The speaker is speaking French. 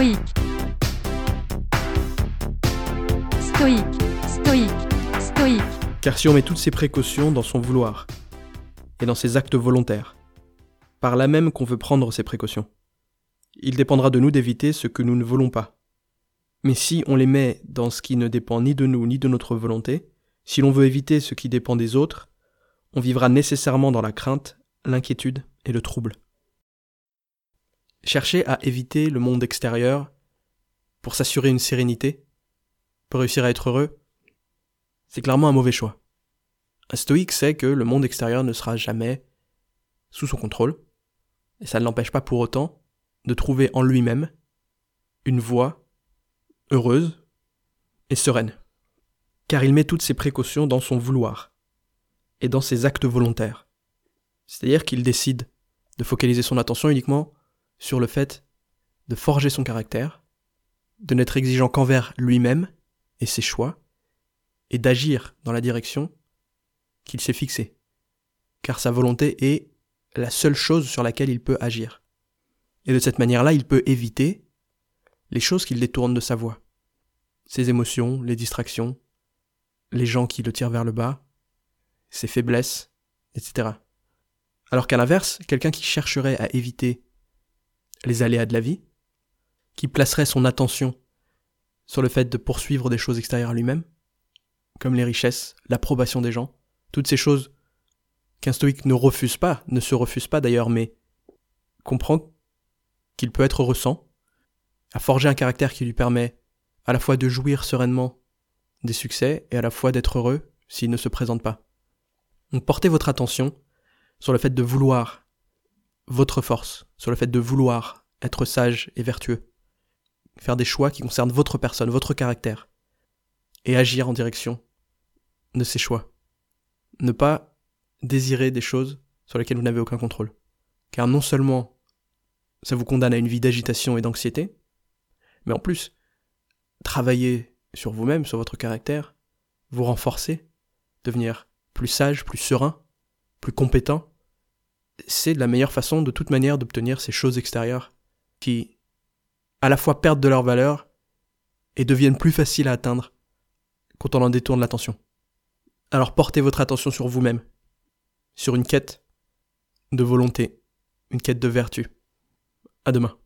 stoïque, stoïque, stoïque, stoïque, Car si on met toutes ces précautions dans son vouloir et dans ses actes volontaires, par là même qu'on veut prendre ces précautions, il dépendra de nous d'éviter ce que nous ne voulons pas. Mais si on les met dans ce qui ne dépend ni de nous ni de notre volonté, si l'on veut éviter ce qui dépend des autres, on vivra nécessairement dans la crainte, l'inquiétude et le trouble. Chercher à éviter le monde extérieur pour s'assurer une sérénité, pour réussir à être heureux, c'est clairement un mauvais choix. Un stoïque sait que le monde extérieur ne sera jamais sous son contrôle, et ça ne l'empêche pas pour autant de trouver en lui-même une voie heureuse et sereine. Car il met toutes ses précautions dans son vouloir et dans ses actes volontaires. C'est-à-dire qu'il décide de focaliser son attention uniquement sur le fait de forger son caractère, de n'être exigeant qu'envers lui-même et ses choix, et d'agir dans la direction qu'il s'est fixée. Car sa volonté est la seule chose sur laquelle il peut agir. Et de cette manière-là, il peut éviter les choses qui le détournent de sa voie. Ses émotions, les distractions, les gens qui le tirent vers le bas, ses faiblesses, etc. Alors qu'à l'inverse, quelqu'un qui chercherait à éviter les aléas de la vie, qui placerait son attention sur le fait de poursuivre des choses extérieures à lui-même, comme les richesses, l'approbation des gens, toutes ces choses qu'un stoïque ne refuse pas, ne se refuse pas d'ailleurs, mais comprend qu'il peut être ressent, à forger un caractère qui lui permet à la fois de jouir sereinement des succès et à la fois d'être heureux s'il ne se présente pas. Donc portez votre attention sur le fait de vouloir votre force, sur le fait de vouloir être sage et vertueux, faire des choix qui concernent votre personne, votre caractère, et agir en direction de ces choix. Ne pas désirer des choses sur lesquelles vous n'avez aucun contrôle. Car non seulement ça vous condamne à une vie d'agitation et d'anxiété, mais en plus, travailler sur vous-même, sur votre caractère, vous renforcer, devenir plus sage, plus serein, plus compétent, c'est la meilleure façon de toute manière d'obtenir ces choses extérieures qui, à la fois perdent de leur valeur et deviennent plus faciles à atteindre quand on en détourne l'attention. Alors portez votre attention sur vous-même, sur une quête de volonté, une quête de vertu. À demain.